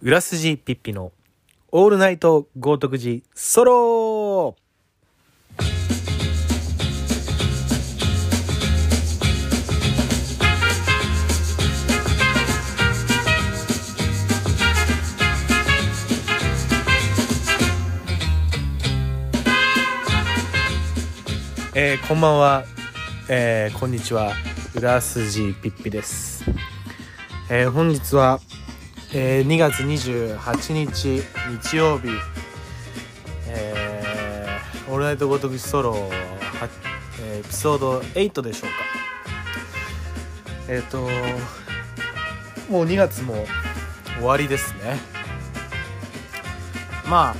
裏筋ピッピのオールナイト豪徳寺ソロえーこんばんは、えーこんにちは。裏筋ピッピです、えー本日は、えー2月28日日曜日、えーオールナイトごとくソロ、エピソード8でしょうか。えっ、ともう2月も終わりですね。まあ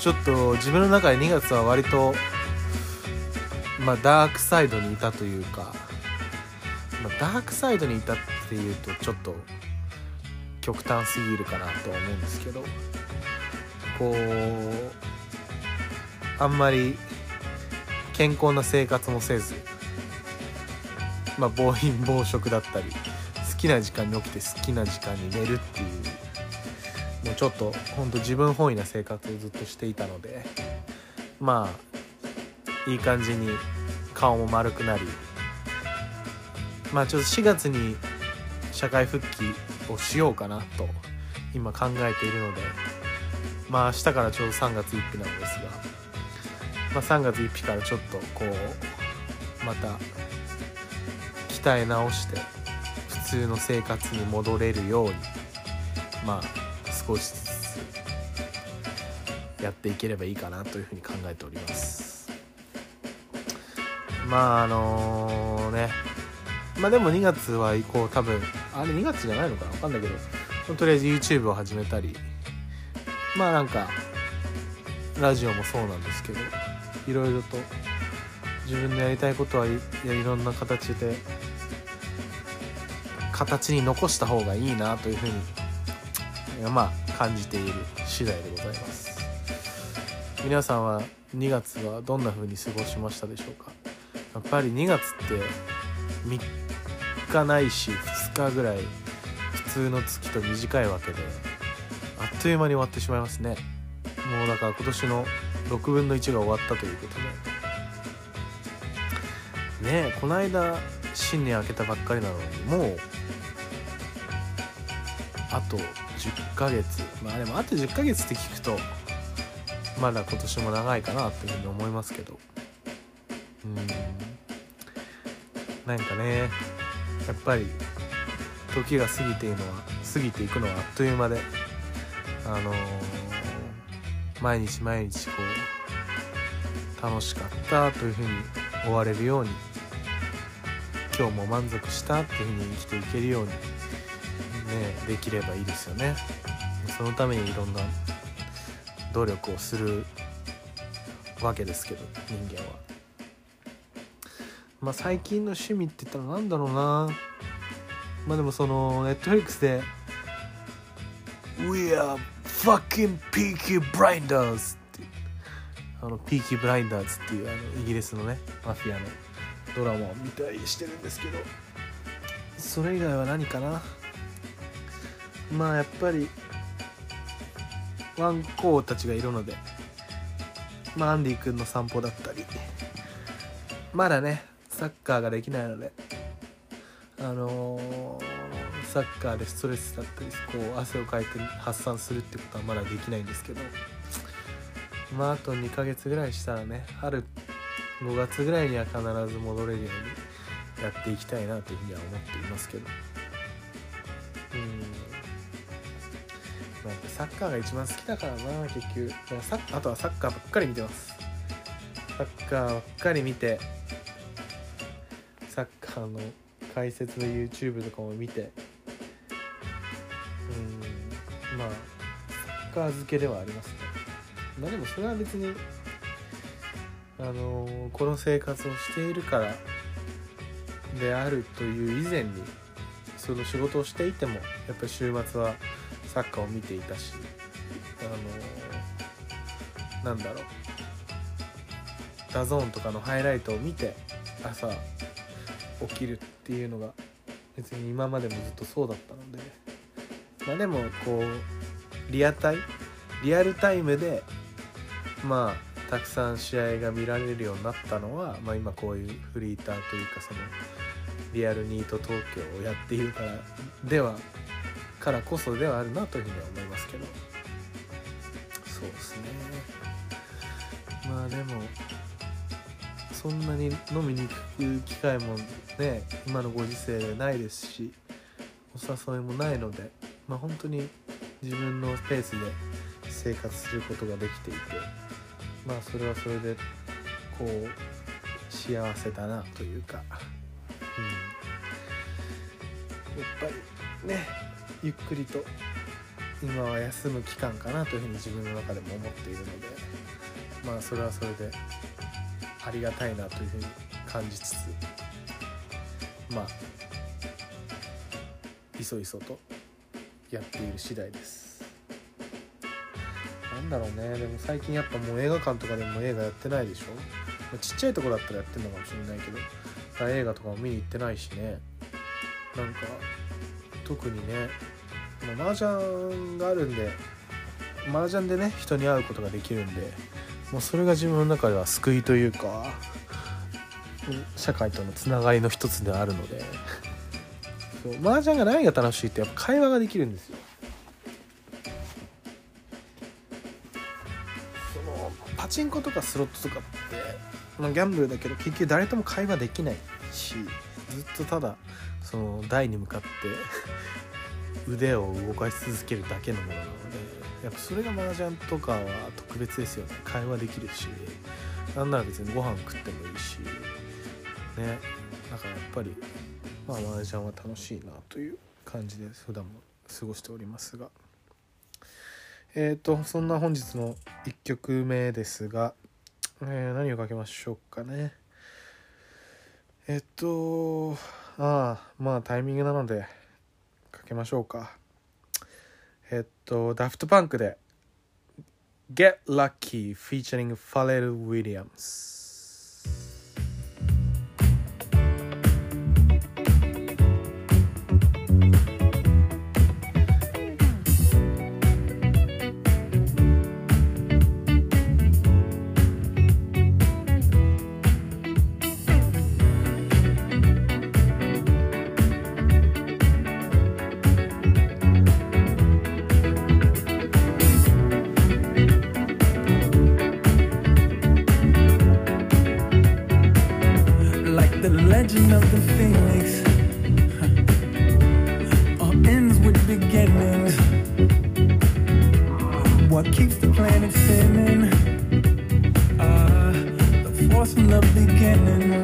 ちょっと自分の中で2月は割とまあダークサイドにいたというか、まあ、ダークサイドにいたっていうとちょっと極端すぎるかなとは思うんですけどこうあんまり健康な生活もせずまあ暴飲暴食だったり好きな時間に起きて好きな時間に寝るっていうもうちょっとほんと自分本位な生活をずっとしていたのでまあいい感じに顔も丸くなりまあちょっと4月に社会復帰をしようかなと今考えているのでまあ明日からちょうど3月1日なんですが、まあ、3月1日からちょっとこうまた鍛え直して普通の生活に戻れるようにまあ少しずつやっていければいいかなというふうに考えております。まああのねまあでも2月は以降多分あれ2月じゃないのかな？分かんないけど。とりあえず YouTube を始めたり。まあなんかラジオもそうなんですけど。いろいろと自分のやりたいことはいやいろんな形で形に残した方がいいなというふうにまあ感じている次第でございます。皆さんは2月はどんな風に過ごしましたでしょうか？やっぱり2月って3日ないし2日ぐらい普通の月と短いわけであっという間に終わってしまいますね。もうだから今年の6分の1が終わったということで。ねえこの間新年明けたばっかりなのにもうあと10ヶ月。まあでもあと10ヶ月って聞くとまだ今年も長いかなっていうふうに思いますけど。うん。なんかねやっぱり時が過ぎていのは過ぎていくのはあっという間であのー毎日毎日こう楽しかったというふうに終われるように今日も満足したっていうふうに生きていけるようにねできればいいですよね。そのためにいろんな努力をするわけですけど人間は。まあ最近の趣味って言ったらなんだろうな。まあでもそのネットフリックスで「We are fucking Peaky Blinders」ってあのピーキーブラインダーズっていうあのイギリスのねマフィアの。ドラマを見たりしてるんですけど。それ以外は何かな？まあやっぱりワンコたちがいるのでまあアンディ君の散歩だったり。まだねサッカーができないのであのーサッカーでストレスだったりこう汗をかいて発散するってことはまだできないんですけどまああと2ヶ月ぐらいしたらね春5月ぐらいには必ず戻れるようにやっていきたいなというふうには思っていますけど。うん。まあサッカーが一番好きだからな結局。サあとはサッカーばっかり見てます。サッカーばっかり見てサッカーの解説の YouTube とかも見てうんまあサッカー漬けではありますね。まあでもそれは別にあのーこの生活をしているからであるという以前にその仕事をしていてもやっぱり週末はサッカーを見ていたしあのーなんだろう。 DAZN とかのハイライトを見て朝起きるっていうのが別に今までもずっとそうだったのでまあでもこうリアタイリアルタイムでまあたくさん試合が見られるようになったのは、まあ、今こういうフリーターというかそのリアルニート東京をやっているからではからこそではあるなというふうには思いますけど。そうですね。まあでもそんなに飲みに行く機会もね今のご時世でないですしお誘いもないのでまあ本当に自分のペースで生活することができていてまあそれはそれでこう幸せだなというか、うん、やっぱりねゆっくりと今は休む期間かなというふうに自分の中でも思っているのでまあそれはそれでありがたいなというふうに感じつつまあいそいそとやっている次第です。なんだろうね。でも最近やっぱもう映画館とかでも映画やってないでしょ、まあちっちゃいとこだったらやってんのかもしれないけどだから映画とかも見に行ってないしね。なんか特にねまあ麻雀があるんで麻雀でね人に会うことができるんでもうそれが自分の中では救いというか社会とのつながりの一つであるので。そう麻雀が何が楽しいってやっぱ会話ができるんですよ。そのパチンコとかスロットとかって、まあ、ギャンブルだけど結局誰とも会話できないしずっとただその台に向かって腕を動かし続けるだけのものなので。やっぱそれが麻雀とかは特別ですよね。会話できるし。なんなら別にご飯食ってもいいし。ね。だからやっぱりまあ麻雀は楽しいなという感じで普段も過ごしておりますが。えーとそんな本日の1曲目ですが、えー何をかけましょうかね。えっとああまあタイミングなのでかけましょうか。えっとダフトパンクで Get Lucky featuring fall Williams the beginning.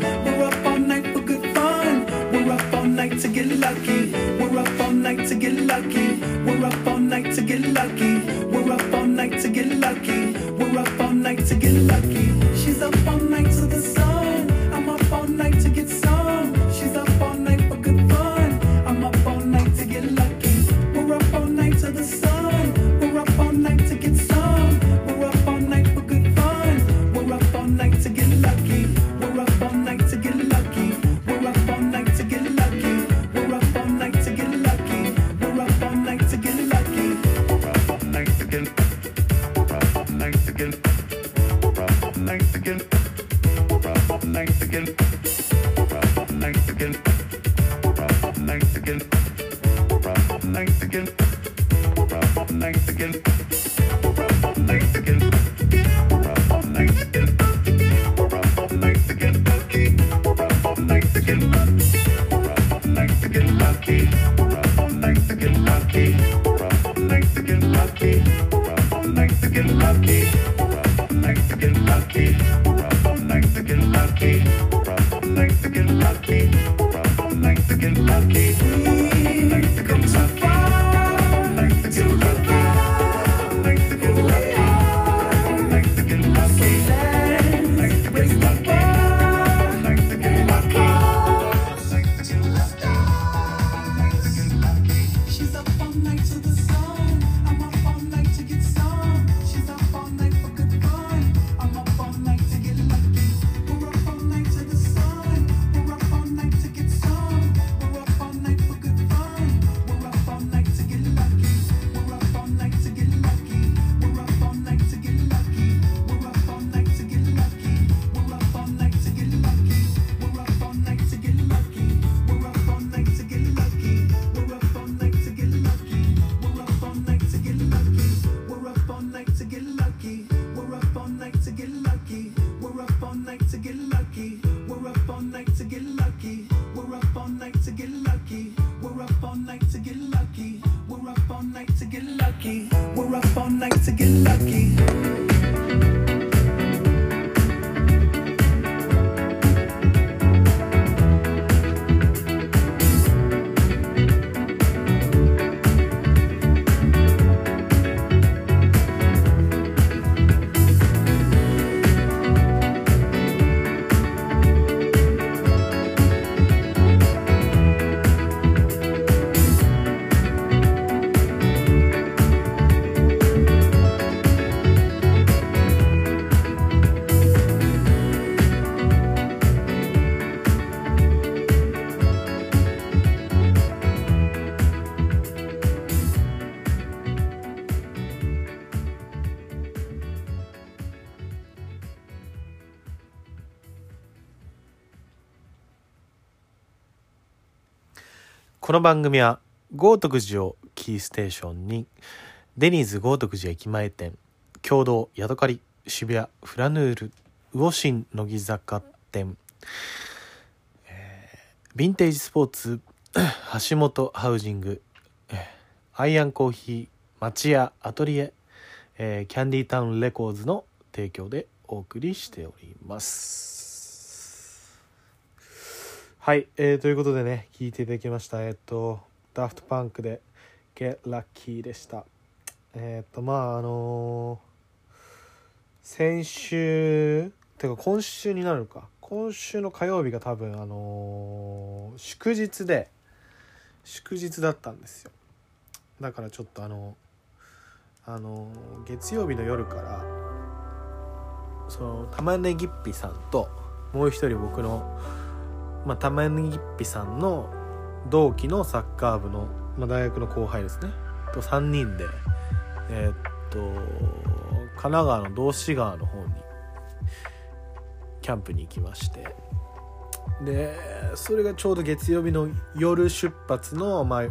この番組は豪徳寺をキーステーションにデニーズ豪徳寺駅前店共同ヤドカリ渋谷フラヌール魚心乃木坂店、えーヴィンテージスポーツ橋本ハウジング、えーアイアンコーヒー町屋アトリエ、えーキャンディータウンレコーズの提供でお送りしております。はい、えーということでね聞いていただきましたえっ、とダフトパンクで「Get Lucky」でした。えっ、とまああのー先週てか今週になるのか。今週の火曜日が多分あのー祝日で祝日だったんですよ。だからちょっとあのあの月曜日の夜からその玉ねぎっぴさんともう一人僕の、まあ、玉ねぎっぴさんの同期のサッカー部の、まあ、大学の後輩ですね。と3人でえーっと神奈川の道志川の方にキャンプに行きまして。でそれがちょうど月曜日の夜出発の、まあ、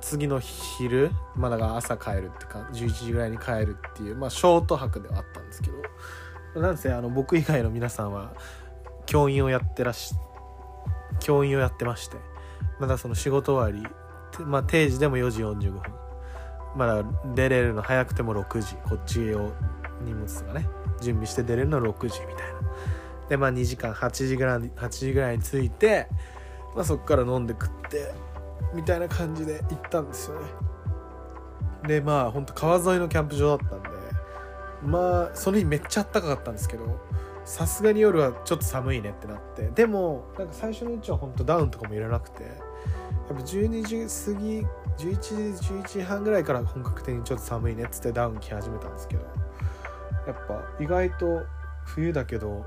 次の昼まあだから朝帰るってか11時ぐらいに帰るっていう、まあ、ショート泊ではあったんですけど。なんせあの僕以外の皆さんは教員をやってらし教員をやってましてまだその仕事終わりまあ定時でも4時45分。まだ出れるの早くても6時。こっちを荷物とかね準備して出れるの6時みたいな。でまあ2時間8時ぐらい8時ぐらいに着いて、まあ、そっから飲んで食ってみたいな感じで行ったんですよね。でまあほんと川沿いのキャンプ場だったんでまあその日めっちゃ暖かかったんですけどさすがに夜はちょっと寒いねってなって。でもなんか最初のうちは本当ダウンとかもいらなくて。やっぱ12時過ぎ11時11時半ぐらいから本格的にちょっと寒いねっつってダウン着始めたんですけど。やっぱ意外と冬だけど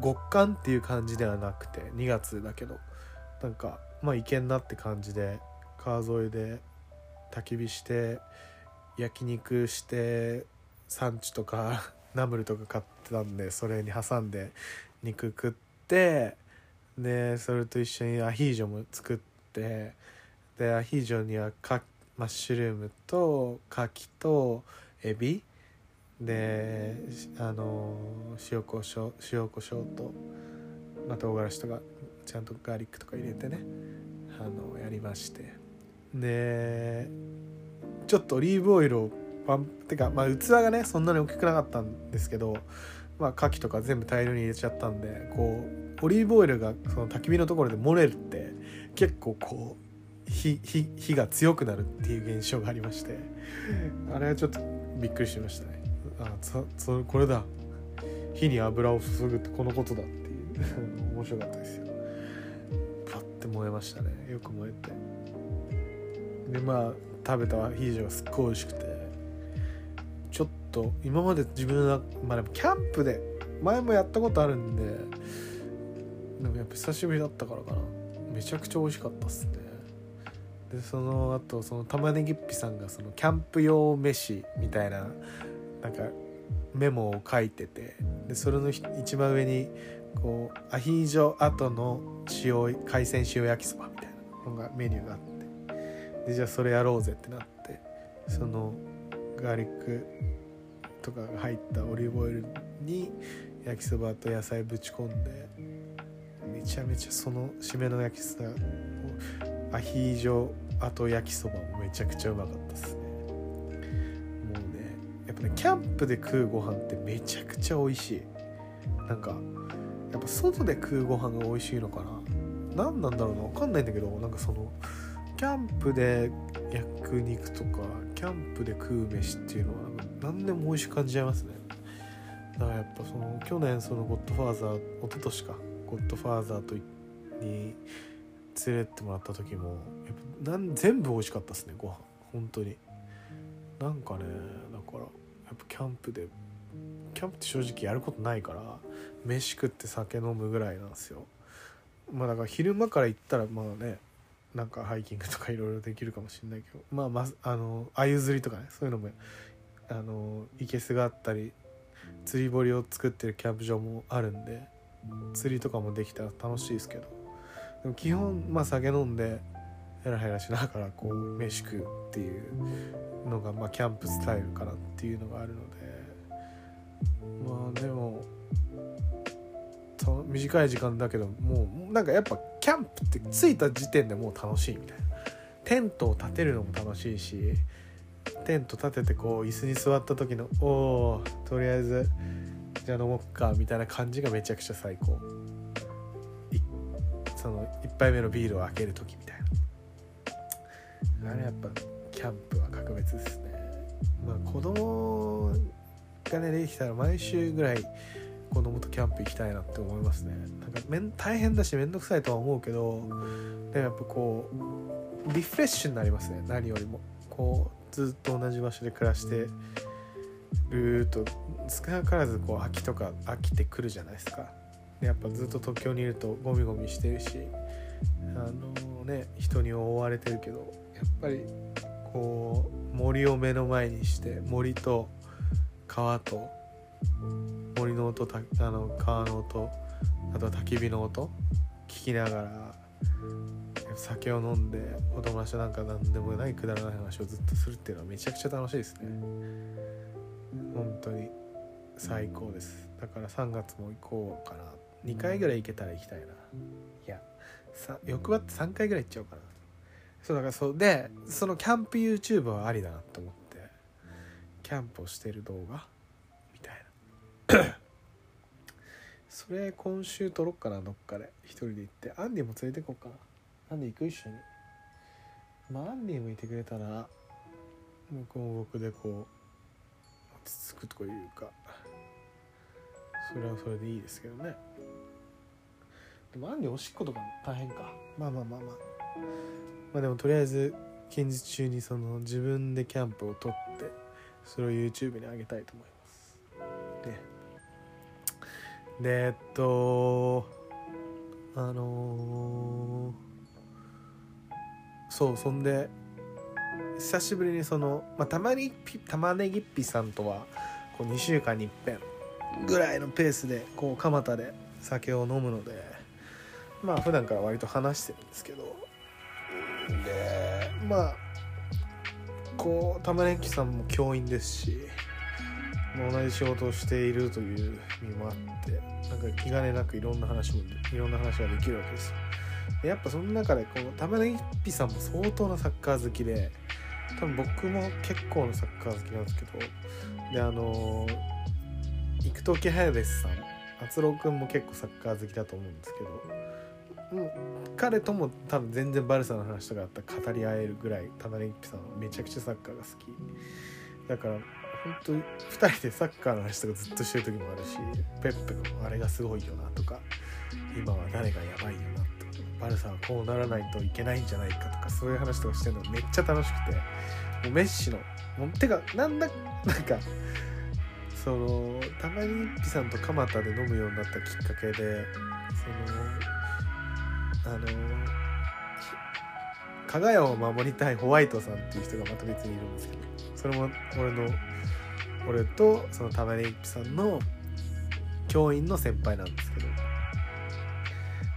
極寒っていう感じではなくて2月だけど。なんかまあいけんなって感じで川沿いで焚き火して焼肉してサンチとか ナムルとか買ってたんでそれに挟んで肉食ってでそれと一緒にアヒージョも作ってでアヒージョにはかマッシュルームと牡蠣とエビであの塩コショウ塩コショウと、まあ、唐辛子とかちゃんとガーリックとか入れてねあのやりまして。でちょっとオリーブオイルをパンてか、まあ、器がねそんなに大きくなかったんですけど、まあ、牡蠣とか全部大量に入れちゃったんでこうオリーブオイルがその焚き火のところで漏れるって結構こう火火火が強くなるっていう現象がありましてあれはちょっとびっくりしましたね。あそそこれだ。火に油を注ぐってこのことだっていう。面白かったですよ。パッて燃えましたね。よく燃えて。でまあ食べたアヒージョがすっごい美味しくてと今まで自分はまあでもキャンプで前もやったことあるんででもやっぱ久しぶりだったからかな。めちゃくちゃ美味しかったっすね。でその後その玉ねぎっぴさんがそのキャンプ用飯みたいななんかメモを書いててでそれの一番上にこうアヒージョ後の塩海鮮塩焼きそばみたいなのがメニューがあって。でじゃあそれやろうぜってなってそのガーリックとかが入ったオリーブオイルに焼きそばと野菜ぶち込んでめちゃめちゃその締めの焼きそばアヒージョ後焼きそばもめちゃくちゃうまかったですね。もうねやっぱねキャンプで食うご飯ってめちゃくちゃ美味しい。なんかやっぱ外で食うご飯が美味しいのかな。何なんだろうな分かんないんだけどなんかそのキャンプで焼く肉とかキャンプで食う飯っていうのは何でも美味しく感じちゃいますね。だからやっぱその去年そのゴッドファーザー一昨年かゴッドファーザーとに連れてってもらった時もやっぱなん全部美味しかったですねご飯。本当に。なんかねだからやっぱキャンプでキャンプって正直やることないから飯食って酒飲むぐらいなんですよ。まあだから昼間から行ったらまあねなんかハイキングとかいろいろできるかもしれないけどまあまあの鮎釣りとかねそういうのもあのいけすがあったり釣り堀を作ってるキャンプ場もあるんで釣りとかもできたら楽しいですけどでも基本まあ酒飲んでヘラヘラしながらこう飯食うっていうのがまあキャンプスタイルかなっていうのがあるのでまあでも短い時間だけどもうなんかやっぱキャンプって着いた時点でもう楽しいみたいな。テントを立てるのも楽しいしテント立ててこう椅子に座った時のおおとりあえずじゃあ飲もっかみたいな感じがめちゃくちゃ最高。いその1杯目のビールを開ける時みたいな。あれやっぱキャンプは格別ですね。まあ子供がねできたら毎週ぐらい子供とキャンプ行きたいなって思いますね。なんかめん大変だし面倒くさいとは思うけどでもやっぱこうリフレッシュになりますね。何よりも。こうずっと同じ場所で暮らしてると少なからずこう秋とか飽きてくるじゃないですか。でやっぱずっと東京にいるとゴミゴミしてるしあのね人に覆われてるけどやっぱりこう森を目の前にして森と川と森の音たあの川の音あとは焚き火の音聞きながら酒を飲んでお友達となんか何でもないくだらない話をずっとするっていうのはめちゃくちゃ楽しいですね。本当に最高です。だから3月も行こうかな。2回ぐらい行けたら行きたいな。いやさ欲張って3回ぐらい行っちゃおうかな。そうだからそうでそのキャンプ YouTube はありだなと思ってキャンプをしてる動画 それ今週撮ろっかなどっかで。一人で行って。アンディも連れてこうかな。アンディ行く一緒に。まあアンディもいてくれたら僕も僕でこう落ち着くというか。それはそれでいいですけどね。でもアンディおしっことか大変か。まあまあまあまあ。まあでもとりあえず近日中にその自分でキャンプを撮ってそれを YouTube に上げたいと思います。でえっとあのーそうそんで久しぶりにその、まあ、たまにピ玉ねぎっぴさんとはこう2週間に一遍ぐらいのペースでこう蒲田で酒を飲むのでまあ普段から割と話してるんですけど。でまあこう玉ねぎさんも教員ですし同じ仕事をしているという意味もあってなんか気兼ねなくいろんな話もいろんな話ができるわけですよ。やっぱその中でこう玉ねぎっぴさんも相当なサッカー好きで多分僕も結構なサッカー好きなんですけどであの生時隼さん篤郎君も結構サッカー好きだと思うんですけど、うん、彼とも多分全然バルサの話とかあったら語り合えるぐらい玉ねぎっぴさんはめちゃくちゃサッカーが好き。だから本当に2人でサッカーの話とかずっとしてる時もあるしペップのあれがすごいよなとか今は誰がやばいよなとかバルサはこうならないといけないんじゃないかとかそういう話とかしてるのめっちゃ楽しくてもうメッシのもうてかなんだなんかそのたまに一匹さんと蒲田で飲むようになったきっかけでそのあの加賀屋を守りたいホワイトさんっていう人がまた別にいるんですけどそれも俺の俺とその玉ねぎさんの教員の先輩なんですけど。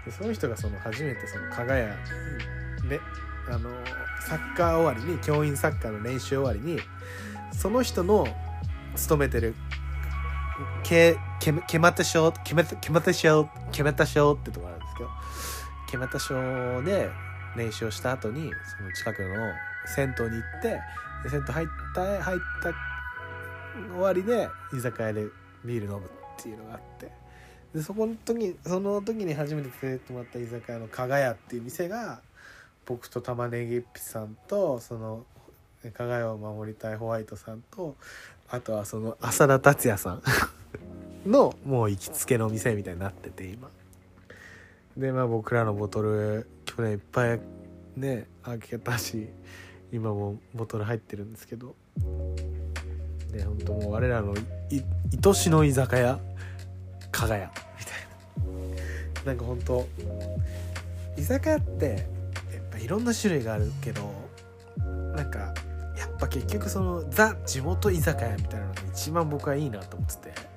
でその人がその初めてその加賀屋ねあのサッカー終わりに教員サッカーの練習終わりにその人の勤めてるけけけまた賞けまたけまた賞けまた賞ってとこあるんですけど。けまた賞で練習をした後にその近くの銭湯に行ってで銭湯入った入った終わりで居酒屋でビール飲むっていうのがあって。でそこの時その時に初めて連れてってもらった居酒屋の加賀屋っていう店が僕と玉ねぎっぴさんとその加賀屋を守りたいホワイトさんとあとはその浅田達也さん のもう行きつけの店みたいになってて今。でまあ僕らのボトル去年いっぱいね開けたし今もボトル入ってるんですけど。で本当もう我らのい愛しの居酒屋加賀屋みたいな。なんか本当居酒屋ってやっぱいろんな種類があるけどなんかやっぱ結局そのザ地元居酒屋みたいなのが一番僕はいいなと思ってて。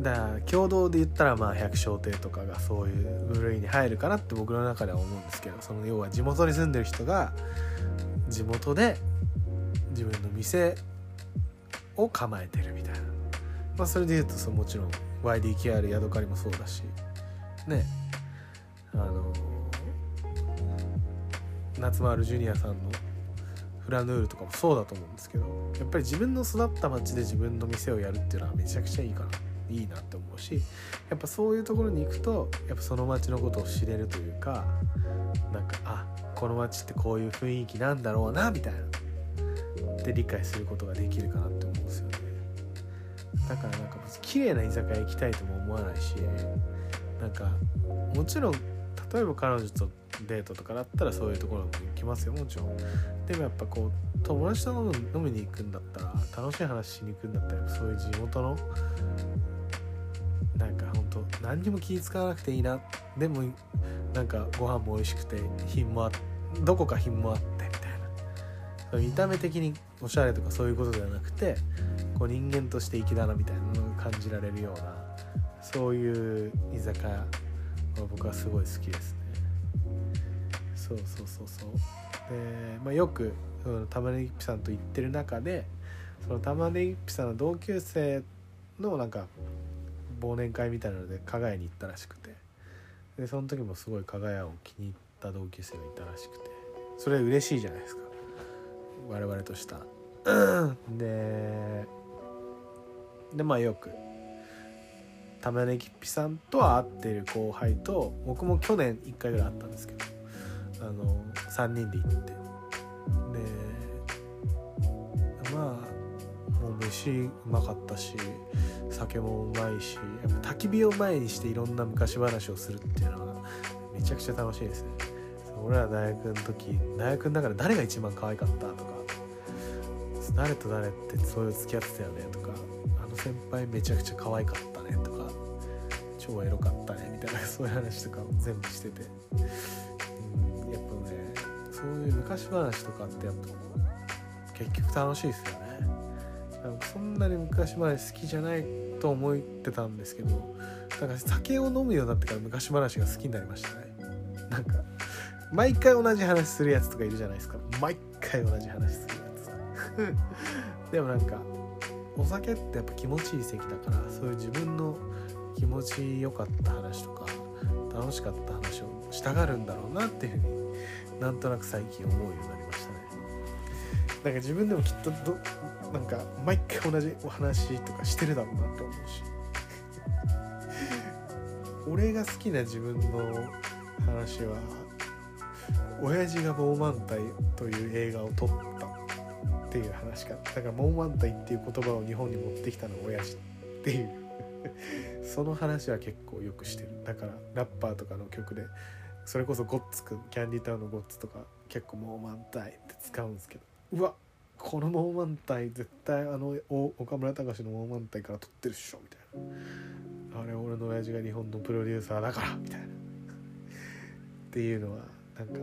だから共同で言ったらまあ百姓亭とかがそういう部類に入るかなって僕の中では思うんですけどその要は地元に住んでる人が地元で自分の店を構えてるみたいな。まあそれで言うとそのもちろん YDKR ヤドカリもそうだしね。あの夏丸ジュニアさんのフラヌールとかもそうだと思うんですけどやっぱり自分の育った町で自分の店をやるっていうのはめちゃくちゃいいかないいなって思うしやっぱそういうところに行くとやっぱその町のことを知れるというかなんかあこの町ってこういう雰囲気なんだろうなみたいな。で理解することができるかなってだからなんか綺麗な居酒屋行きたいとも思わないしなんかもちろん例えば彼女とデートとかだったらそういうところも行きますよもちろん。でもやっぱこう友達と飲飲みに行くんだったら楽しい話しに行くんだったらそういう地元のなんか本当何にも気使わなくていいな。でもなんかご飯も美味しくて品もあどこか品もあってみたいな。見た目的におしゃれとかそういうことではなくてこう人間として粋だなみたいなのを感じられるようなそういう居酒屋は僕はすごい好きですね。そうそうそうそう。で、まあ、よくその玉ねぎっぴさんと言ってる中でその玉ねぎっぴさんの同級生のなんか忘年会みたいなので加賀屋に行ったらしくて。でその時もすごい加賀屋を気に入った同級生がいたらしくて。それ嬉しいじゃないですか。我々とした ででまあよく。玉ねぎっぴさんとは会ってる後輩と僕も去年1回ぐらい会ったんですけどあの3人で行って。でまあもう飯うまかったし酒もうまいしやっぱ焚き火を前にしていろんな昔話をするっていうのはめちゃくちゃ楽しいですね。俺ら大学の時大学の中で誰が一番可愛かったとか誰と誰ってそういう付き合ってたよねとか先輩めちゃくちゃ可愛かったねとか超エロかったねみたいな そういう話とかを全部してて、うん、やっぱねそういう昔話とかってやっぱ結局楽しいですよね。なんかそんなに昔話好きじゃないと思ってたんですけどなんか酒を飲むようになってから昔話が好きになりましたね。なんか毎回同じ話するやつとかいるじゃないですか。毎回同じ話するやつ でもなんかお酒ってやっぱ気持ちいい席だからそういう自分の気持ちよかった話とか楽しかった話をしたがるんだろうなっていうふうになんとなく最近思うようになりましたね。なんか自分でもきっとどなんか毎回同じお話とかしてるだろうなって思うし。俺が好きな自分の話は親父がモーマンタイという映画を撮ったっていう話か。だからモーマンタイっていう言葉を日本に持ってきたのは親父っていう。その話は結構よくしてる。だからラッパーとかの曲でそれこそゴッツくんキャンディタウンのゴッツとか結構モーマンタイって使うんですけど。うわこのモーマンタイ絶対あの岡村隆史のモーマンタイから撮ってるっしょ。みたいな。あれ俺の親父が日本のプロデューサーだから。みたいな。っていうのはなんか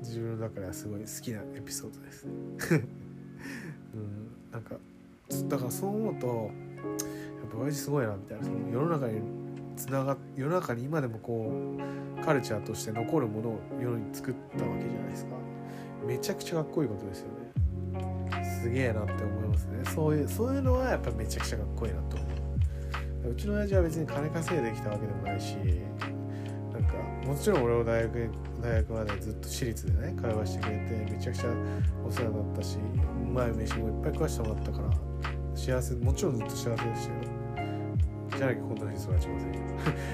自分の中ではすごい好きなエピソードですね。うんなんかだからそう思うとやっぱ親父すごいなみたいなその世の中につなが世の中に今でもこうカルチャーとして残るものを世に作ったわけじゃないですか。めちゃくちゃかっこいいことですよね。すげえなって思いますね。そういうそういうのはやっぱめちゃくちゃかっこいいなと思う。うちの親父は別に金稼いできたわけでもないしなんかもちろん俺を大学大学までずっと私立でね通わしてくれてめちゃくちゃお世話になったしまい飯もいっぱい食わしてもらったから幸せもちろんずっと幸せでしたよ。じゃなきゃこんなに育ちませんけど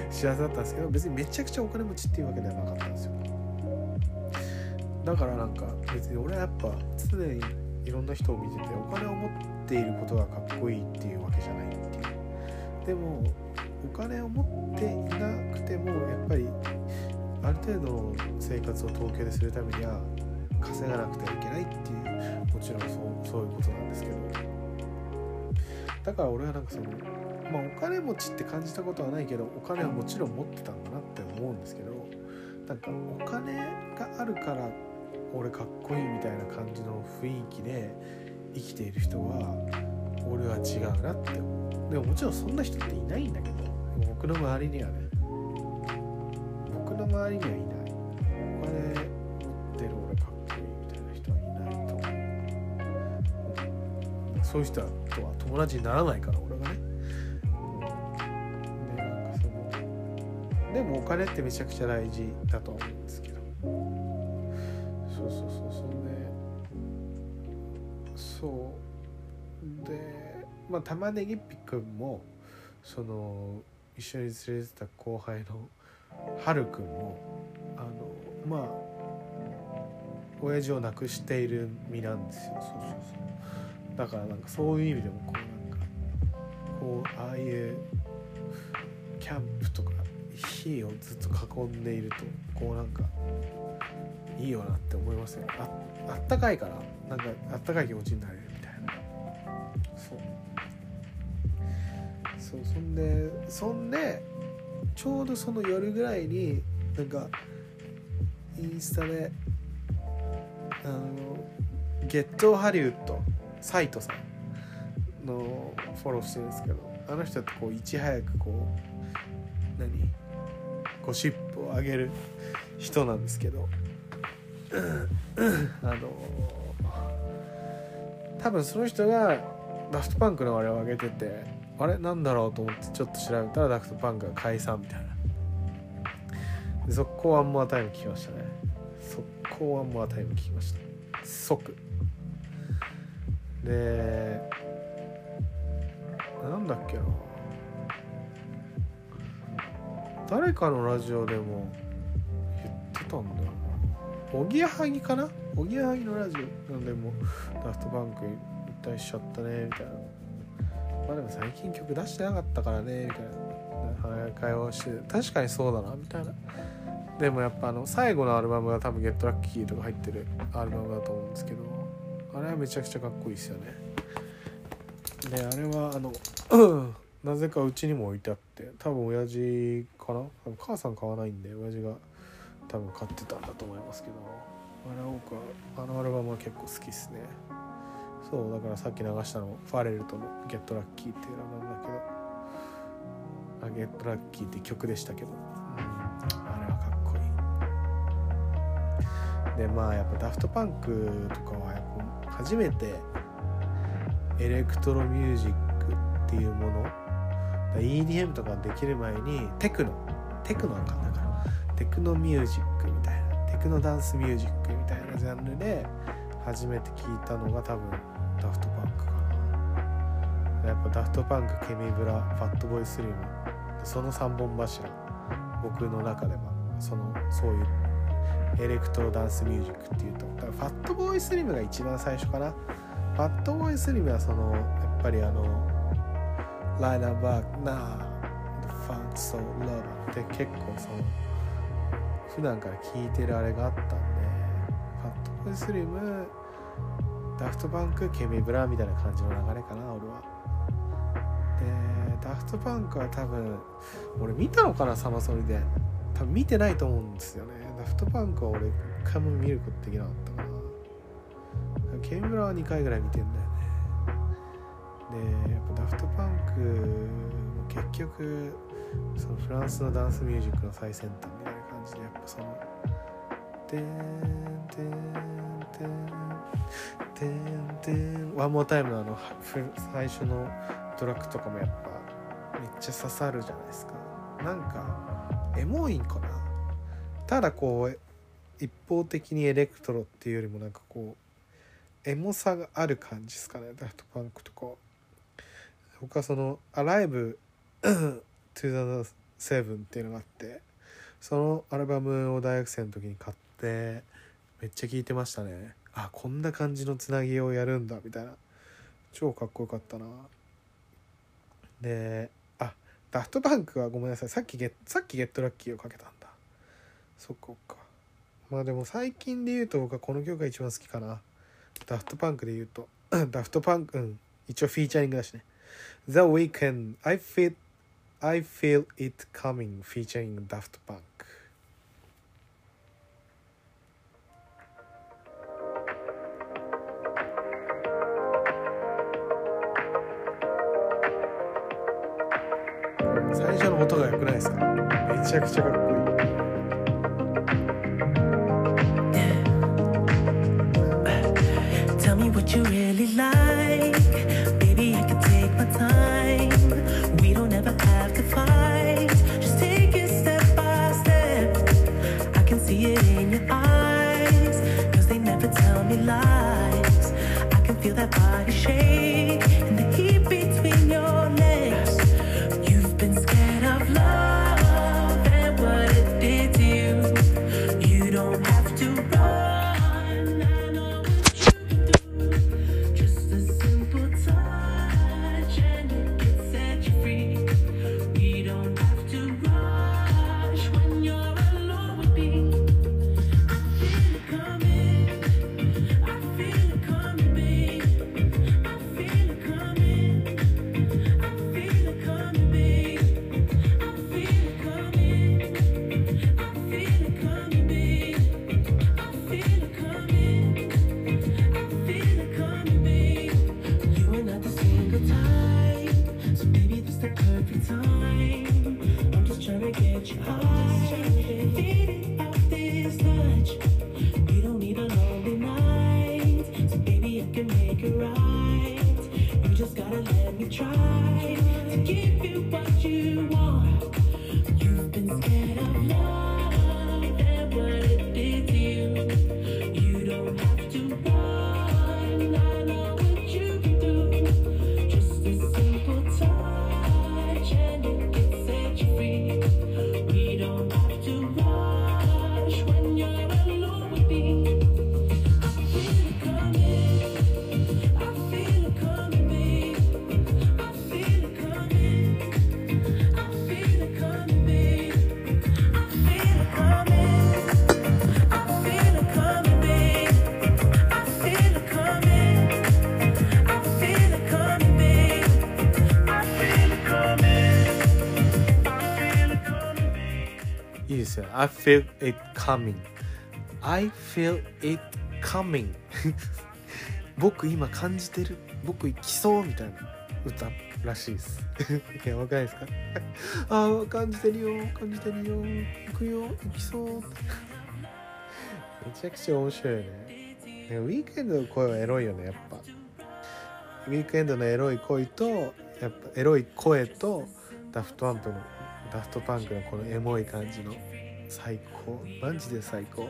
幸せだったんですけど別にめちゃくちゃお金持ちっていうわけではなかったんですよ。だからなんか別に俺はやっぱ常にいろんな人を見ててお金を持っていることがかっこいいっていうわけじゃないっていう。でもお金を持っていなくてもやっぱりある程度の生活を統計でするためには稼がなくてはいけないっていうもちろんそうそういうことなんですけどだから俺はなんかそのまあお金持ちって感じたことはないけどお金はもちろん持ってたんだなって思うんですけどなんかお金があるから俺かっこいいみたいな感じの雰囲気で生きている人は俺は違うなって思う。でももちろんそんな人っていないんだけど僕の周りにはね。僕の周りにはいない。そういう人とは友達にならないから俺がね、うんでなんかそのでもお金ってめちゃくちゃ大事だと思うんですけど。そうそうそう。そうねそう。でまあ玉ねぎっぴくんもその一緒に連れてた後輩のはるくんもあのまあ親父を亡くしている身なんですよ。そうそうそう。だからなんかそういう意味でもこうなんかこうああいうキャンプとか火をずっと囲んでいるとこうなんかいいよなって思いますよああったかいからなんかあったかい気持ちになれるみたいなそうそうそんでそんでちょうどその夜ぐらいになんかインスタであのゲットハリウッドサイトさんのフォローしてるんですけどあの人ってこういち早くこう何？ゴシップを上げる人なんですけどあの多分その人がダフトパンクのあれを上げててあれ？なんだろうと思ってちょっと調べたらダフトパンクが解散みたいな。で速攻ワンモアタイム聞きましたね。速攻ワンモアタイム聞きました。即。でなんだっけな。誰かのラジオでも言ってたんだよおぎやはぎかな？おぎやはぎのラジオ。なんでもダフトバンク引退しちゃったねみたいな。まあでも最近曲出してなかったからねみたいな。会話をして確かにそうだなみたいな。でもやっぱあの最後のアルバムが多分「ゲットラッキーとか入ってるアルバムだと思うんですけど。あれはめちゃくちゃかっこいいですよね。であれはあの なぜかうちにも置いてあって多分親父かな？多分母さん買わないんで親父が多分買ってたんだと思いますけど。あれは僕はあのアルバムは結構好きですね。そうだからさっき流したのファレルとの「ゲットラッキーっていうアルバムだけど。あ Get Lucky って曲でしたけど、うん、あれはかっこいい。でまあやっぱダフトパンクとかはやっぱ初めてエレクトロミュージックっていうもの EDM とかできる前にテクノテクノかだから。テクノミュージックみたいなテクノダンスミュージックみたいなジャンルで初めて聞いたのが多分ダフトパンクかな。やっぱダフトパンクケミブラファットボイスリムその3本柱僕の中ではそのそういうエレクトロダンスミュージックっていうとだからファットボーイスリムが一番最初かな。ファットボーイスリムはそのやっぱりあの「 Right about now the funk soul brother」って結構その普段から聴いてるあれがあったんでファットボーイスリムダフトパンクケミブラーみたいな感じの流れかな俺は。でダフトパンクは多分俺見たのかなサマソニで。多分見てないと思うんですよね。ダフトパンクは俺一回も見ることできなかったかなケミブラは2回ぐらい見てんだよねでやっぱダフトパンクも結局そのフランスのダンスミュージックの最先端みたいな感じでやっぱその「てんてんてんてんてん」ワンモータイムのあの最初のトラックとかもやっぱめっちゃ刺さるじゃないですかなんかエモいんかな。ただこう一方的にエレクトロっていうよりもなんかこうエモさがある感じですかね。ダフトパンクとか。僕はその「Alive 2007」っていうのがあってそのアルバムを大学生の時に買ってめっちゃ聴いてましたね。あこんな感じのつなぎをやるんだみたいな。超かっこよかったな。であダフトパンクはごめんなさい。さっきゲさっきゲットラッキーをかけたんだそっかそっか。まあでも最近で言うと僕はこの曲が一番好きかな。ダフトパンクで言うと。ダフトパンクうん。一応フィーチャリングだしね。The Weeknd I feel I feel it coming featuring Daft Punk 最初の音が良くないですか？めちゃくちゃかっこいい。You really like. Feel it coming. I feel it coming. 僕今感じてる。僕行きそうみたいな歌らしいです。いやわかんないですか？あー感じてるよ。感じてるよ。行くよ。行きそう。めちゃくちゃ面白いよね。ねウィークエンドの声はエロいよねやっぱ。ウィークエンドのエロい声とやっぱエロい声とダフトパンプのダフトパンクのこのエモい感じの。最高。マジで最高。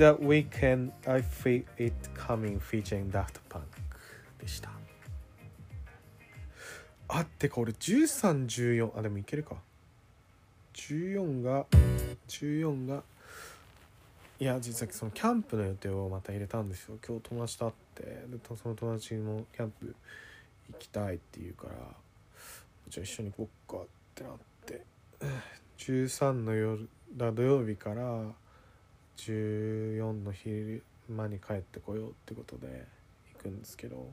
The Weekend I Feel It Coming featuring Daft Punk でした。あってか俺1314あでもいけるか。14が14がいや実はそのキャンプの予定をまた入れたんですよ。今日友達と会って。でその友達もキャンプ行きたいって言うからじゃあ一緒に行こっかってなって。13の夜だ土曜日から14の昼間に帰ってこようってことで行くんですけど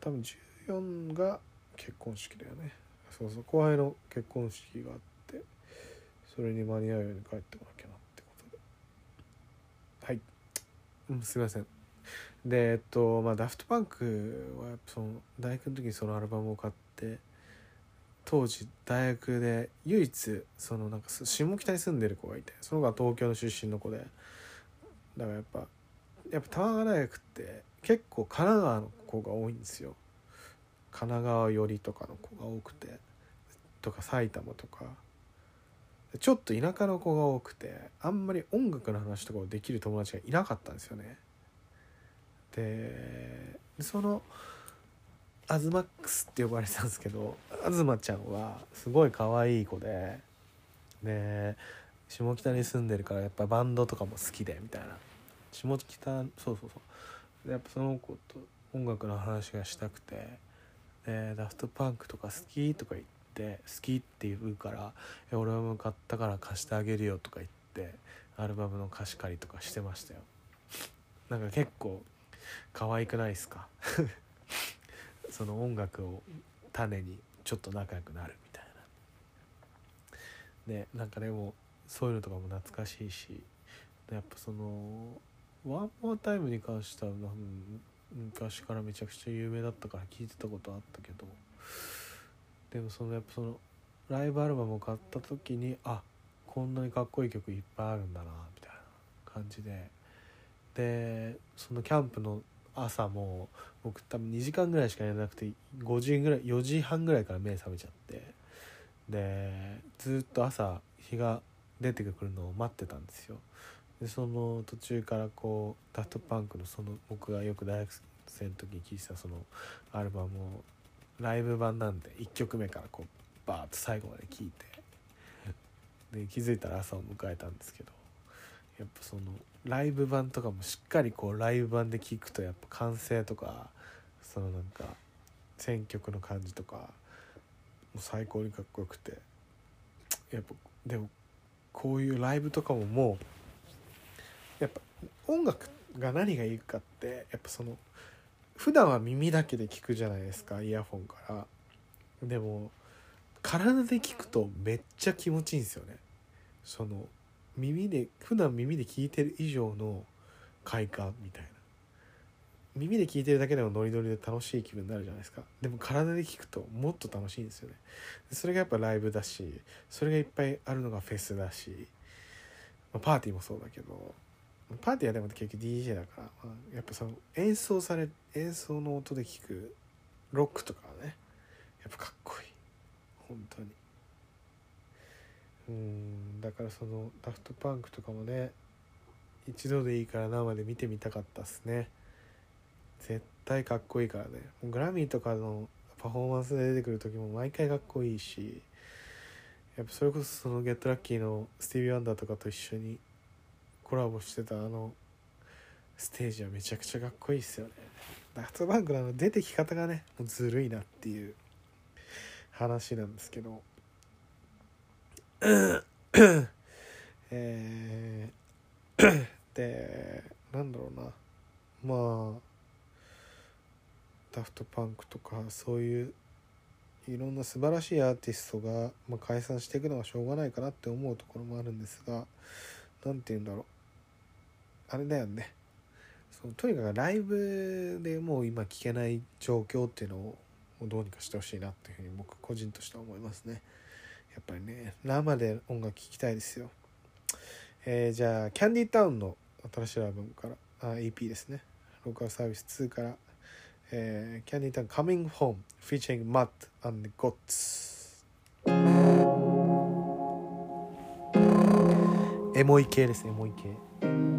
多分14が結婚式だよね。そうそう後輩の結婚式があってそれに間に合うように帰ってこなきゃなってことで。はい、うん、すいません。でえっとまあダフトパンクはやっぱその大学の時にそのアルバムを買って当時大学で唯一そのなんか下北に住んでる子がいてその子は東京の出身の子で。だからやっぱやっぱ玉川大学って結構神奈川の子が多いんですよ。神奈川寄りとかの子が多くてとか埼玉とか。ちょっと田舎の子が多くてあんまり音楽の話とかをできる友達がいなかったんですよね。でそのアズマックスって呼ばれてたんですけど東ちゃんはすごい可愛い子でで下北に住んでるからやっぱバンドとかも好きでみたいな。下北そうそうそう。やっぱその子と音楽の話がしたくてでダフトパンクとか好きとか言って好きって言うから「俺はもう買ったから貸してあげるよ」とか言ってアルバムの貸し借りとかしてましたよ。なんか結構可愛くないですか？その音楽を種にちょっと仲良くなるみたいな。ねなんかでもそういうのとかも懐かしいし。やっぱその「ワンモアタイムに関しては、昔からめちゃくちゃ有名だったから聞いてたことあったけど。でもそのやっぱそのライブアルバムを買った時にあこんなにかっこいい曲いっぱいあるんだなみたいな感じで。でそのキャンプの朝も僕多分2時間ぐらいしか寝なくて5時ぐらい4時半ぐらいから目覚めちゃって。でずっと朝日が出てくるのを待ってたんですよ。でその途中からこうダフトパンクのその僕がよく大学生の時に聴いてたそのアルバムをライブ版なんで1曲目からこうバーッと最後まで聴いて。で気づいたら朝を迎えたんですけどやっぱそのライブ版とかもしっかりこうライブ版で聴くとやっぱ完成とかそのなんか選曲の感じとかもう最高にかっこよくて。やっぱでもこういうライブとかももうやっぱ音楽が何がいいかってやっぱその普段は耳だけで聞くじゃないですかイヤフォンから。でも体で聞くとめっちゃ気持ちいいんですよね。その耳で普段耳で聞いてる以上の快感みたいな。耳で聞いてるだけでもノリノリで楽しい気分になるじゃないですか。でも体で聞くともっと楽しいんですよね。それがやっぱライブだしそれがいっぱいあるのがフェスだし、まあ、パーティーもそうだけどパーティーはでも結局 DJ だから、まあ、やっぱその演奏され演奏の音で聞くロックとかはねやっぱかっこいい。本当に。うんだからそのダフトパンクとかもね一度でいいから生で見てみたかったっすね。絶対かっこいいからね。グラミーとかのパフォーマンスで出てくる時も毎回かっこいいしやっぱそれこそそのゲットラッキーのスティービー・ワンダーとかと一緒にコラボしてたあのステージはめちゃくちゃかっこいいっすよね。ダフトパンクのあの出てき方がねもうずるいなっていう話なんですけど。えー でなんだろうな。まあダフトパンクとかそういういろんな素晴らしいアーティストが、まあ、解散していくのはしょうがないかなって思うところもあるんですが何て言うんだろう。あれだよね。そのとにかくライブでもう今聴けない状況っていうのをどうにかしてほしいなっていうふうに僕個人としては思いますね。やっぱりね生で音楽聴きたいですよ。えーじゃあキャンディータウンの新しいアルバムからあ EP ですね。ローカルサービス2からえー、キャンディータウン Coming Home featuring Matt and Gots エモい系ですエモい系。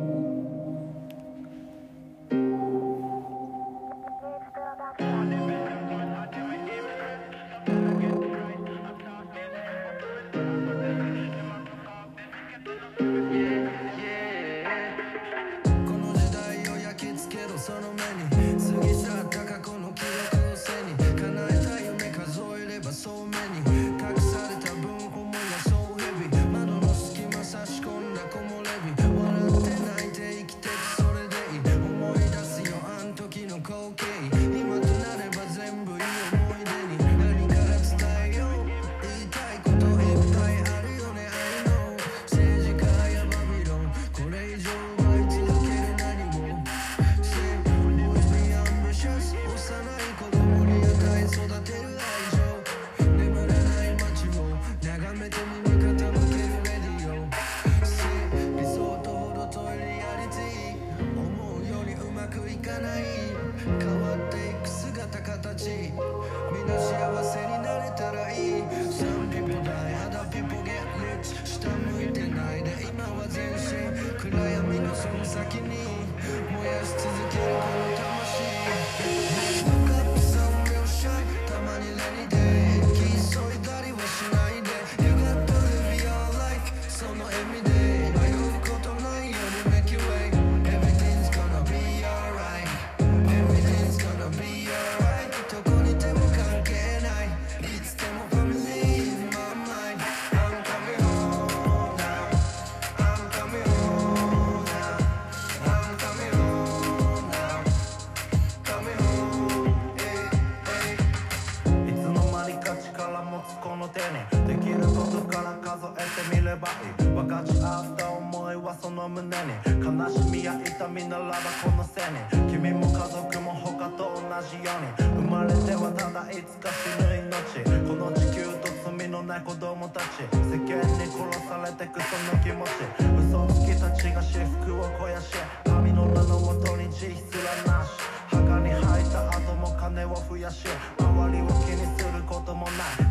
その胸に悲しみや痛みならばこの背に君も家族も他と同じように生まれてはただいつか死ぬ命この地球と罪のない子供たち世間に殺されてくその気持ち嘘つきたちが私服を肥やし神の名のもとに慈悲すらなし墓に入った後も金を増やし周りを気にすることもない。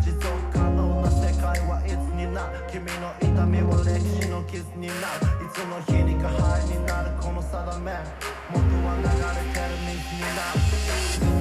君の痛みは歴史の傷になる。いつの日にか灰になる。この定め。元は流れてる水になる。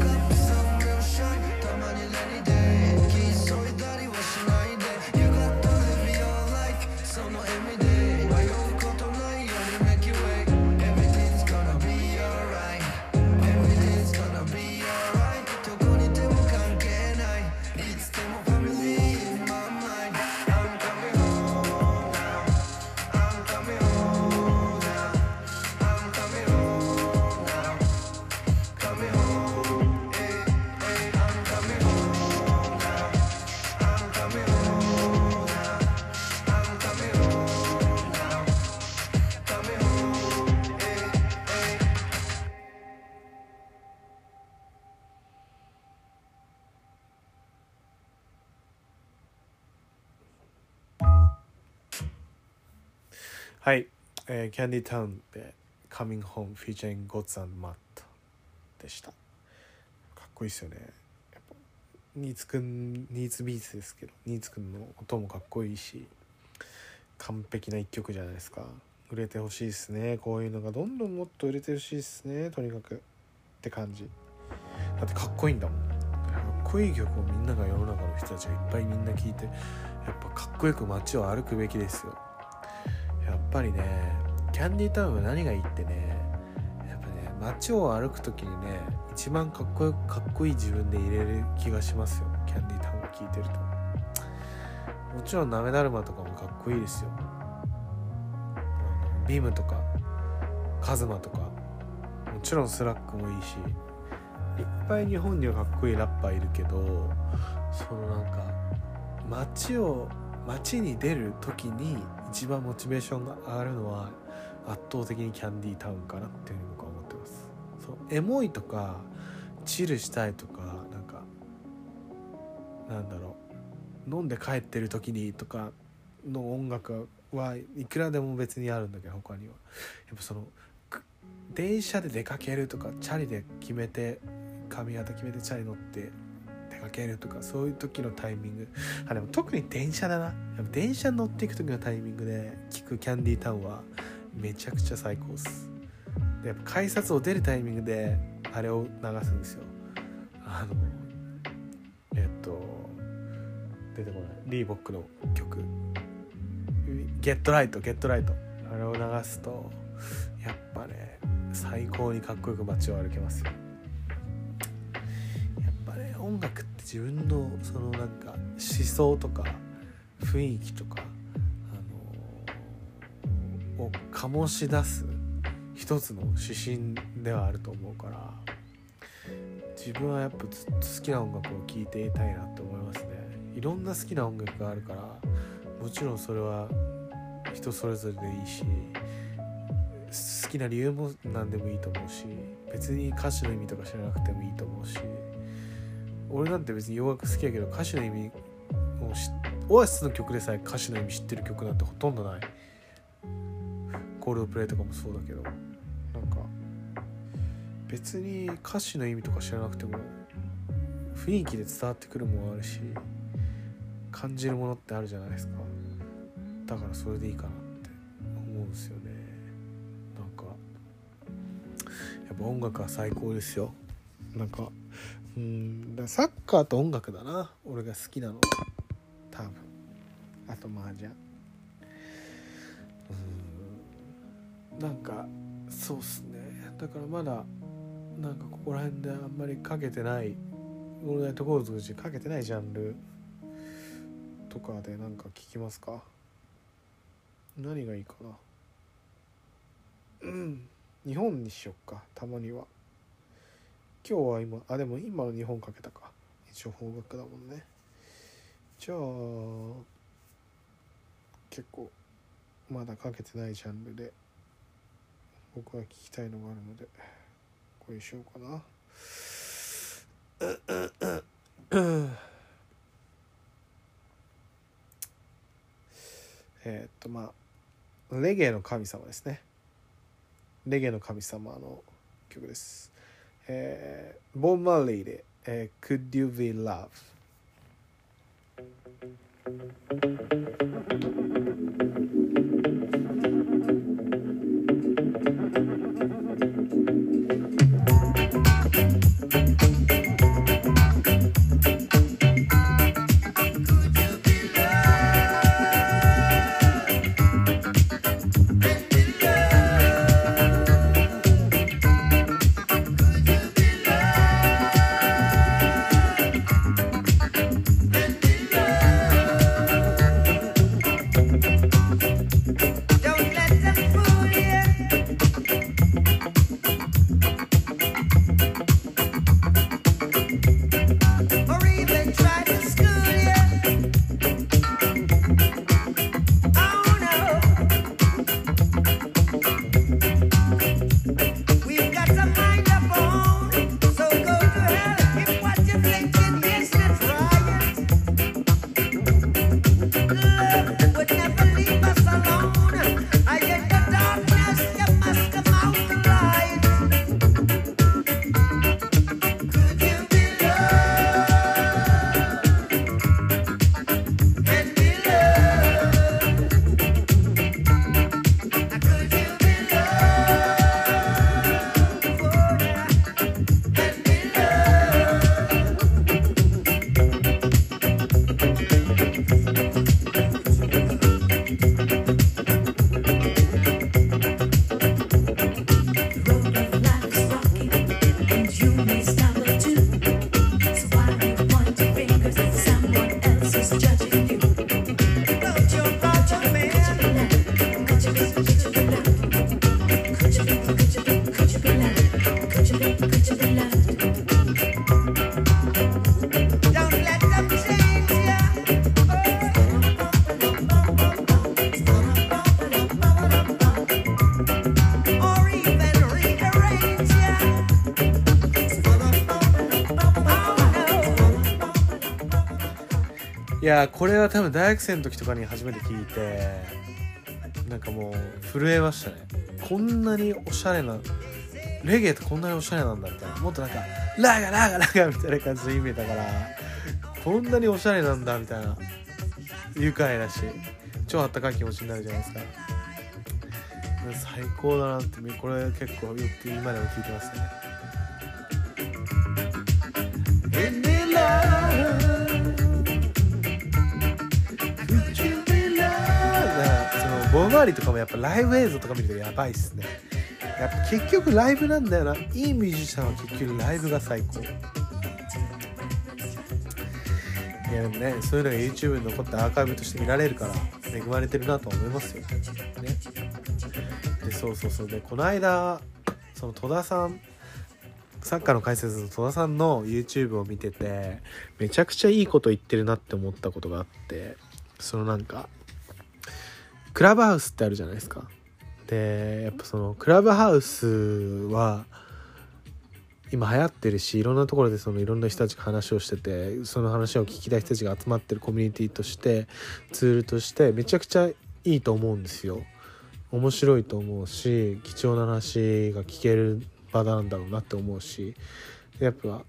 えー、キャンディタウンで Coming Home featuring Gods and Matt でした。かっこいいっすよね。やっぱニーツくんニーツビーツですけどニーツくんの音もかっこいいし完璧な一曲じゃないですか。売れてほしいですね。こういうのが。どんどんもっと売れてほしいですね。とにかく。って感じ。だってかっこいいんだもん。かっこいい曲をみんなが世の中の人たちがいっぱいみんな聴いてやっぱかっこよく街を歩くべきですよ。やっぱりね KANDYTOWN は何がいいってねやっぱね街を歩く時にね一番かっこよくかっこいい自分でいれる気がしますよ。 KANDYTOWN を聴いてると。もちろん舐達麻とかもかっこいいですよ。 BIM とかカズマとか。もちろん5lack もいいし。いっぱい日本にはかっこいいラッパーいるけどそのなんか街を街に出る時に一番モチベーションが上がるのは圧倒的にキャンディータウンかなっていうふうに僕は思ってます。そうエモいとかチルしたいとかなんかなんだろう飲んで帰ってる時にとかの音楽はいくらでも別にあるんだけど他には。やっぱその電車で出かけるとかチャリで決めて髪型決めてチャリ乗って出かけるとかそういう時のタイミング。あでも特に電車だな。やっぱ電車乗っていく時のタイミングで聴くキャンディータウンはめちゃくちゃ最高っす。でやっぱ改札を出るタイミングであれを流すんですよ。あのえっと出てこない。リーボックの曲「ゲットライトゲットライト」あれを流すとやっぱね最高にかっこよく街を歩けますよ。音楽って自分のそのなんか思想とか雰囲気とか、あのを醸し出す一つの指針ではあると思うから自分はやっぱずっと好きな音楽を聴いていたいなって思いますね。いろんな好きな音楽があるからもちろんそれは人それぞれでいいし好きな理由も何でもいいと思うし別に歌詞の意味とか知らなくてもいいと思うし俺なんて別に洋楽好きやけど歌詞の意味を知オアシスの曲でさえ歌詞の意味知ってる曲なんてほとんどない。コールドプレイとかもそうだけど。なんか別に歌詞の意味とか知らなくても雰囲気で伝わってくるものあるし感じるものってあるじゃないですか。だからそれでいいかなって思うんですよね。なんかやっぱ音楽は最高ですよ。なんかうんだサッカーと音楽だな。俺が好きなの。多分。あと麻雀。うん。なんかそうっすね。だからまだなんかここら辺であんまりかけてない。オールナイトゴールドにかけてないジャンル。とかでなんか聞きますか？何がいいかな。うん。日本にしよっか。たまには。今日は今あでも今の日本かけたか。一応方角だもんね。じゃあ結構まだかけてないジャンルで僕は聞きたいのがあるのでこれにしようかな。えっとまあレゲエの神様ですね。レゲエの神様の曲です。えー、ボン・マーレイで、えー、Could You Be Love 「 やこれは多分大学生の時とかに初めて聞いてなんかもう震えましたね。こんなにおしゃれなレゲエってこんなにおしゃれなんだみたいな。もっとなんかラガラガラガみたいな感じのイメージだからこんなにおしゃれなんだみたいな。愉快だし超あったかい気持ちになるじゃないですか。最高だなってこれ結構よく今でも聞いてますね。Love そのボブ・マーリーとかもやっぱライブ映像とか見るとやばいっすね。やっぱ結局ライブなんだよな。いいミュージシャンは結局ライブが最高。いやでもねそういうのが YouTube に残ってアーカイブとして見られるから恵まれてるなと思いますよ。ね。でそうそうそう。でこの間その戸田さんサッカーの解説の戸田さんの YouTube を見ててめちゃくちゃいいこと言ってるなって思ったことがあってそのなんかクラブハウスってあるじゃないですか。でやっぱそのクラブハウスは今流行ってるしいろんなところでそのいろんな人たちが話をしててその話を聞きたい人たちが集まってるコミュニティとしてツールとしてめちゃくちゃいいと思うんですよ。面白いと思うし貴重な話が聞ける場なんだろうなって思うし。やっぱ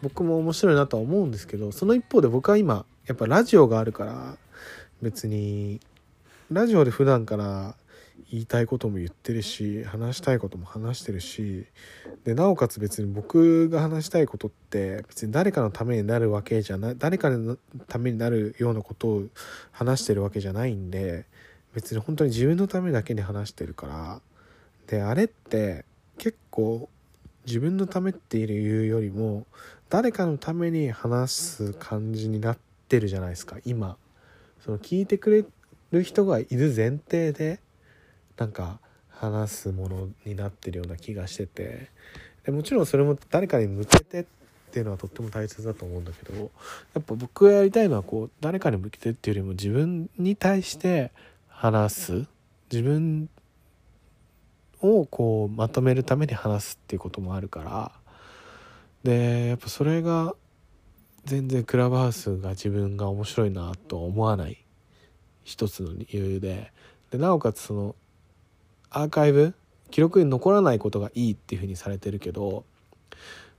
僕も面白いなとは思うんですけどその一方で僕は今やっぱラジオがあるから別にラジオで普段から言いたいことも言ってるし話したいことも話してるしでなおかつ別に僕が話したいことって別に誰かのためになるわけじゃない誰かのためになるようなことを話してるわけじゃないんで別に本当に自分のためだけに話してるから。であれって結構自分のためっていうよりも誰かのために話す感じになってるじゃないですか今。その聞いてくれる人がいる前提でなんか話すものになってるような気がしててでもちろんそれも誰かに向けてっていうのはとっても大切だと思うんだけどやっぱ僕がやりたいのはこう誰かに向けてっていうよりも自分に対して話す。自分をこうまとめるために話すっていうこともあるから。でやっぱそれが全然クラブハウスが自分が面白いなとは思わない。一つの理由で。でなおかつそのアーカイブ記録に残らないことがいいっていうふうにされてるけど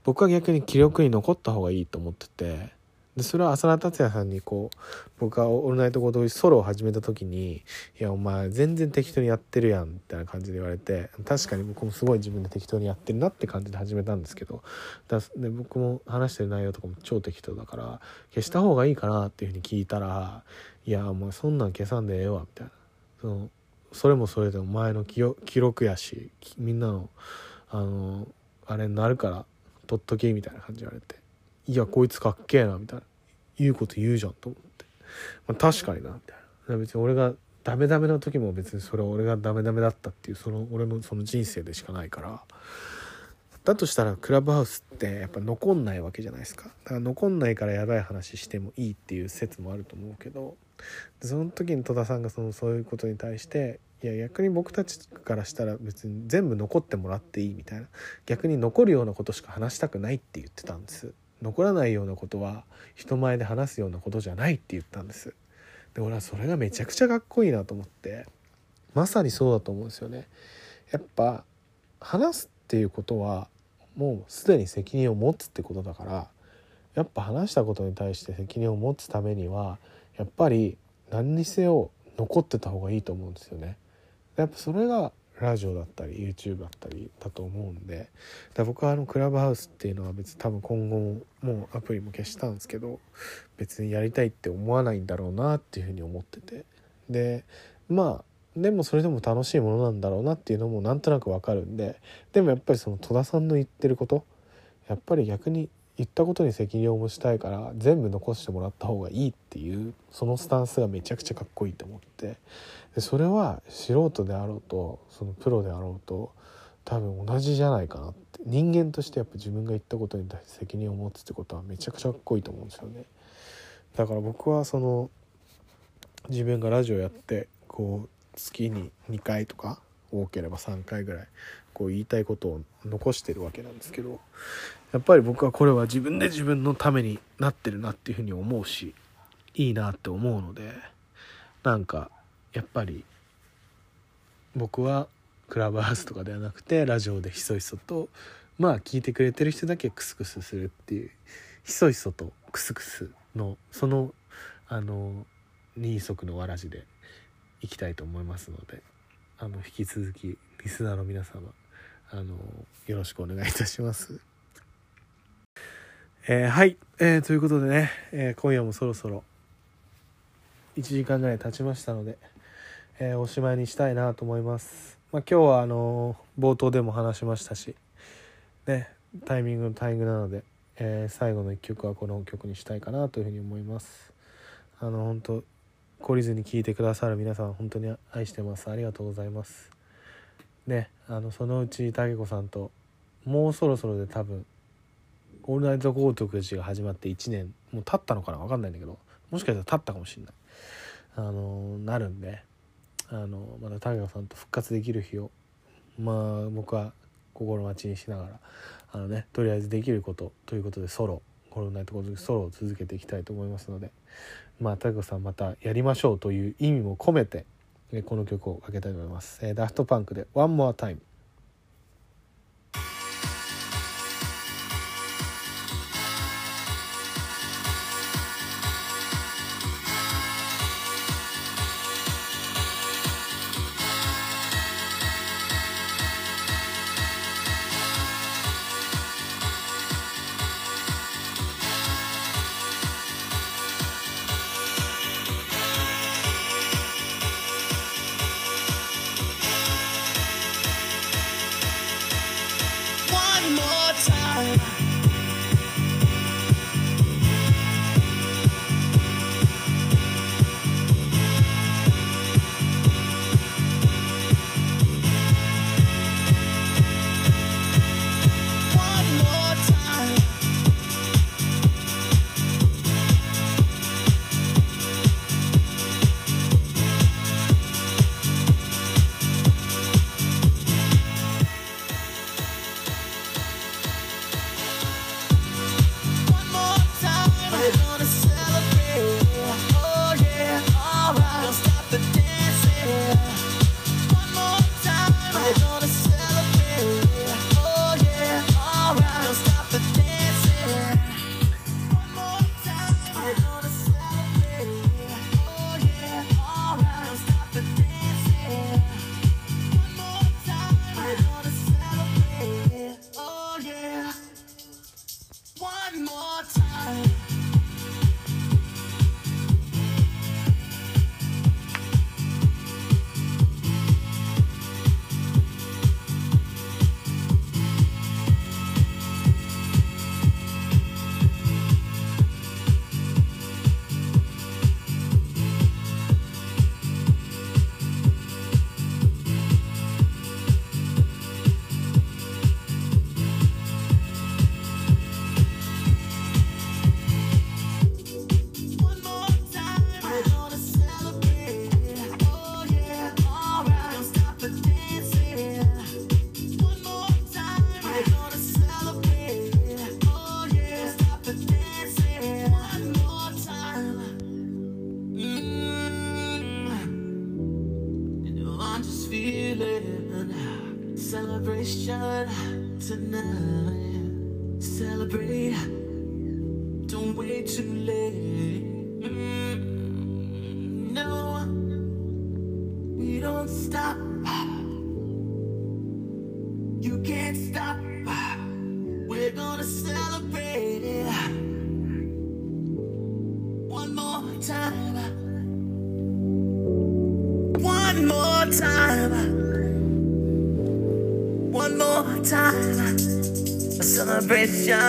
僕は逆に記録に残った方がいいと思っててでそれは浅田達也さんにこう僕が「オールナイトゴードソロを始めた時に「いやお前全然適当にやってるやん」みたいな感じで言われて確かに僕もすごい自分で適当にやってるなって感じで始めたんですけどだで僕も話してる内容とかも超適当だから消した方がいいかなっていうふうに聞いたら「いやお前そんなん消さんでええわ」みたいな。そのそれもそれでお前の記記録やしみんなのあのあれになるから取っとけみたいな感じ言われて「いやこいつかっけえな」みたいな。言うこと言うじゃんと思って、まあ、確かになみたいな。別に俺がダメダメな時も別にそれは俺がダメダメだったっていうその俺のその人生でしかないから。だとしたらクラブハウスってやっぱ残んないわけじゃないですか。だから残んないからやばい話してもいいっていう説もあると思うけど。その時に戸田さんがそのそういうことに対していや逆に僕たちからしたら別に全部残ってもらっていいみたいな。逆に残るようなことしか話したくないって言ってたんです。残らないようなことは人前で話すようなことじゃないって言ったんです。で俺はそれがめちゃくちゃかっこいいなと思って。まさにそうだと思うんですよね。やっぱ話すっていうことはもうすでに責任を持つってことだからやっぱ話したことに対して責任を持つためにはやっぱり何にせよ残ってた方がいいと思うんですよね。やっぱそれがラジオだったり YouTube だったりだと思うんで。だ僕はあのクラブハウスっていうのは別に多分今後ももうアプリも消したんですけど別にやりたいって思わないんだろうなっていうふうに思ってて。でまあでもそれでも楽しいものなんだろうなっていうのもなんとなくわかるんで。でもやっぱりその戸田さんの言ってることやっぱり逆に言ったことに責任を持ちたいから全部残してもらった方がいいっていうそのスタンスがめちゃくちゃかっこいいと思って。でそれは素人であろうとそのプロであろうと多分同じじゃないかなって。人間としてやっぱ自分が言ったことに対して責任を持つってことはめちゃくちゃかっこいいと思うんですよね。だから僕はその自分がラジオやってこう月に2回とか多ければ3回ぐらいこう言いたいことを残してるわけなんですけどやっぱり僕はこれは自分で自分のためになってるなっていうふうに思うしいいなって思うのでなんかやっぱり僕はクラブハウスとかではなくてラジオでひそひそとまあ聞いてくれてる人だけクスクスするっていうひそひそとクスクスのそのあの二足のわらじでいきたいと思いますのであの引き続きリスナーの皆様あのよろしくお願いいたします。えーはい、えーということでね、えー今夜もそろそろ1時間ぐらい経ちましたので、えおしまいにしたいなと思います。まあ、今日はあの冒頭でも話しましたし、ね、タイミングのタイミングなので、え最後の1曲はこの曲にしたいかなというふうに思います。あの本当懲りずに聴いてくださる皆さん本当に愛してますありがとうございますねあのそのうち武子さんともうそろそろで多分「オールナイト豪徳寺」が始まって1年もう経ったのかな分かんないんだけどもしかしたら経ったかもしれないあのなるんであのまた武子さんと復活できる日をまあ僕は心待ちにしながらあのねとりあえずできることということでソロ「オールナイト豪徳寺」ソロを続けていきたいと思いますのでまあ、タコさんまたやりましょうという意味も込めて、この曲をかけたいと思います。えーダフトパンクで「One More Time」。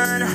burn.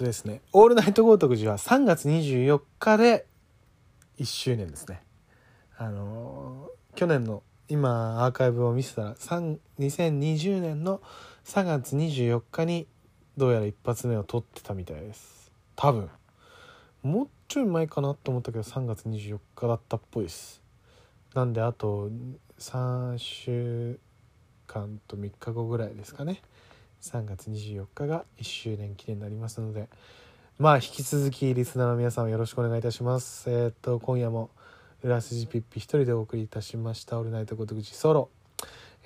とですね「オールナイト豪徳寺」は3月24日で1周年ですね。あのー去年の今アーカイブを見せたら2020年の3月24日にどうやら一発目を撮ってたみたいです。多分。もうちょい前かなと思ったけど3月24日だったっぽいです。なんであと3週間と3日後ぐらいですかね。3月24日が1周年記念になりますのでまあ引き続きリスナーの皆さんよろしくお願いいたします。えーっと今夜も裏筋ピッピ一人でお送りいたしました「オールナイトごとくじソロ」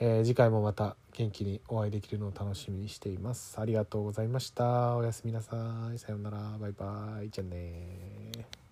えー次回もまた元気にお会いできるのを楽しみにしています。ありがとうございました。おやすみなさい。さようなら。バイバイ。じゃあね